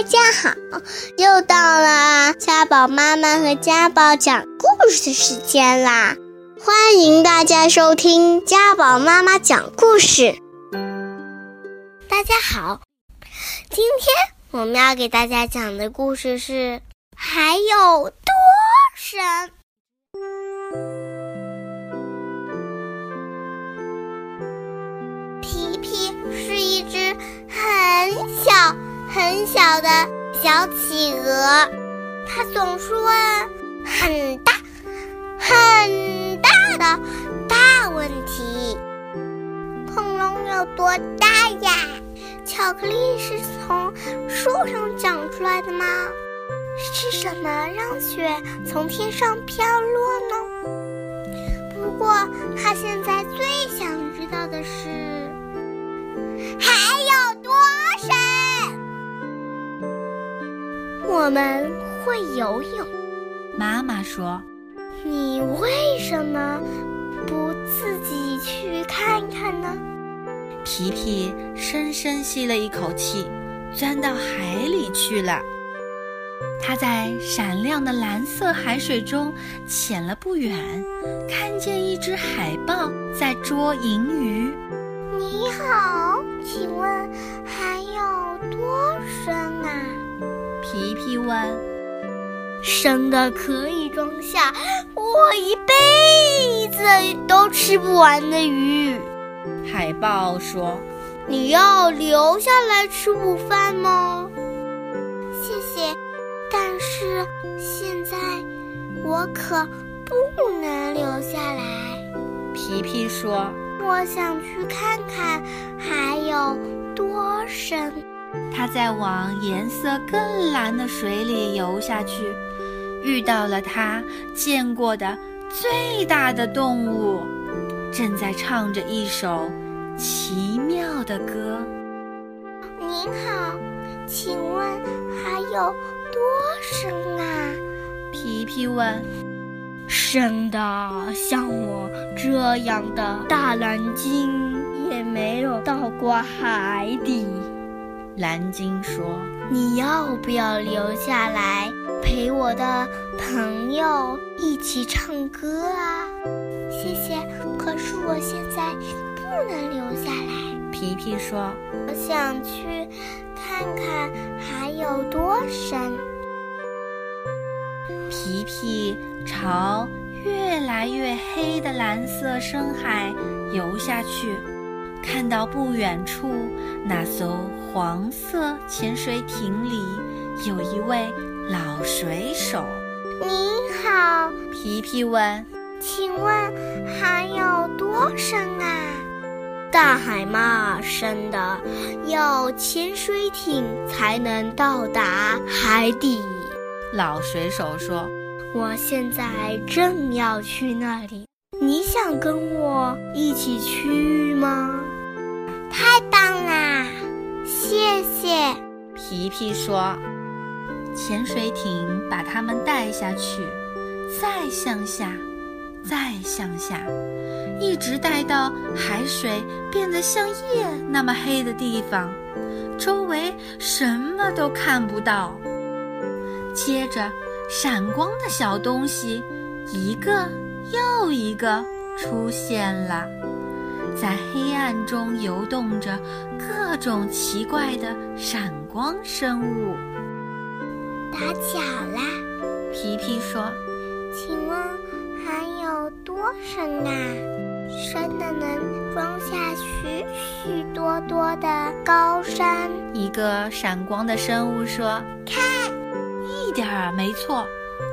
大家好，又到了家宝妈妈和家宝讲故事的时间啦！欢迎大家收听家宝妈妈讲故事。大家好，今天我们要给大家讲的故事是还有多深？很小的小企鹅，它总是问很大很大的大问题：恐龙有多大呀？巧克力是从树上长出来的吗？是什么让雪从天上飘落呢？不过，他现在最想知道的是，还有我们会游泳，妈妈说：“你为什么不自己去看看呢？”皮皮深深吸了一口气，钻到海里去了。他在闪亮的蓝色海水中潜了不远，看见一只海豹在捉银鱼。你好，请问问：“生的可以装下我一辈子都吃不完的鱼。”海豹说：“你要留下来吃午饭吗？”谢谢，但是现在我可不能留下来。皮皮说：“我想去看看还有多深。”他在往颜色更蓝的水里游下去，遇到了他见过的最大的动物，正在唱着一首奇妙的歌。您好，请问还有多深啊？皮皮问。深的像我这样的大蓝鲸也没有到过海底。蓝鲸说：“你要不要留下来陪我的朋友一起唱歌啊？”谢谢，可是我现在不能留下来。皮皮说：“我想去看看海有多深。”皮皮朝越来越黑的蓝色深海游下去。看到不远处那艘黄色潜水艇里有一位老水手。你好，皮皮问：“请问还有多深啊？”大海嘛，深的要潜水艇才能到达海底。老水手说：“我现在正要去那里。”你想跟我一起去吗？皮皮说：“潜水艇把他们带下去，再向下，再向下，一直带到海水变得像夜那么黑的地方，周围什么都看不到。接着，闪光的小东西一个。”又一个出现了，在黑暗中游动着各种奇怪的闪光生物。打搅啦，皮皮说：“请问还有多深啊？深的能装下许许多多的高山？”一个闪光的生物说：“看，一点儿没错，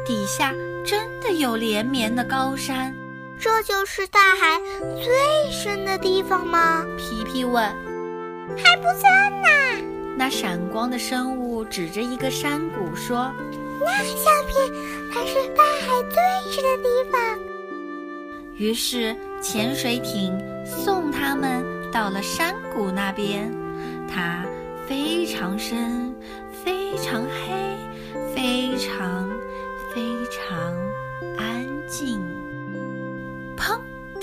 底下。”真的有连绵的高山，这就是大海最深的地方吗？皮皮问。还不算呢。那闪光的生物指着一个山谷说：“那下面才是大海最深的地方。”于是潜水艇送他们到了山谷那边，它非常深，非常黑，非常。非常安静。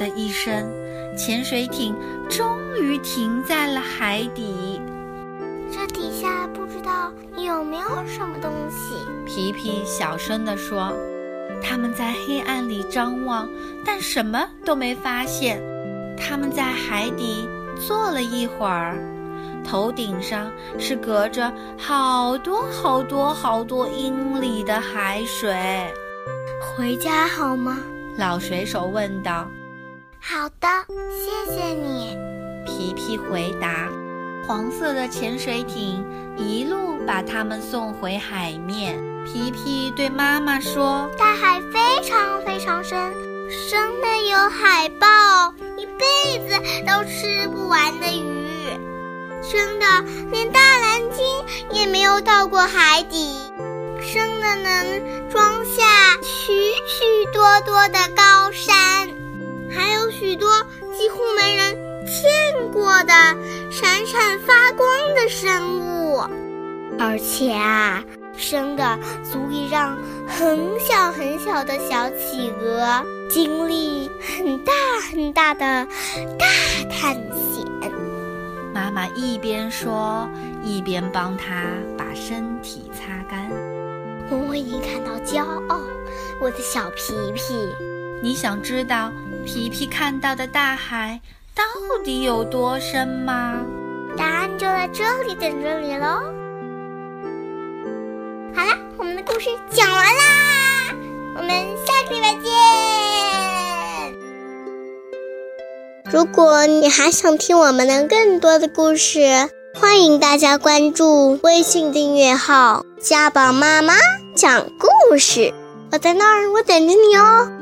砰的一声，潜水艇终于停在了海底。这底下不知道有有没有什么东西？皮皮小声地说。他们在黑暗里张望，但什么都没发现。他们在海底坐了一会儿，头顶上是隔着好多好多好多英里的海水。回家好吗？老水手问道。好的，谢谢你。皮皮回答。黄色的潜水艇一路把他们送回海面。皮皮对妈妈说：“大海非常非常深，深的有海豹一辈子都吃不完的鱼，深的连大蓝鲸也没有到过海底，深的能装下许许多多的高许多几乎没人见过的闪闪发光的生物，而且啊。”生的足以让很小很小的小企鹅经历很大很大的大探险。妈妈一边说，一边帮他把身体擦干。我为你感到骄傲，我的小皮皮。你想知道皮皮看到的大海到底有多深吗？答案就在这里等着你喽。好了，我们的故事讲完啦，我们下个礼拜见。如果你还想听我们的更多的故事，欢迎大家关注微信订阅号“家宝妈妈讲故事”，我在那儿，我等着你哦。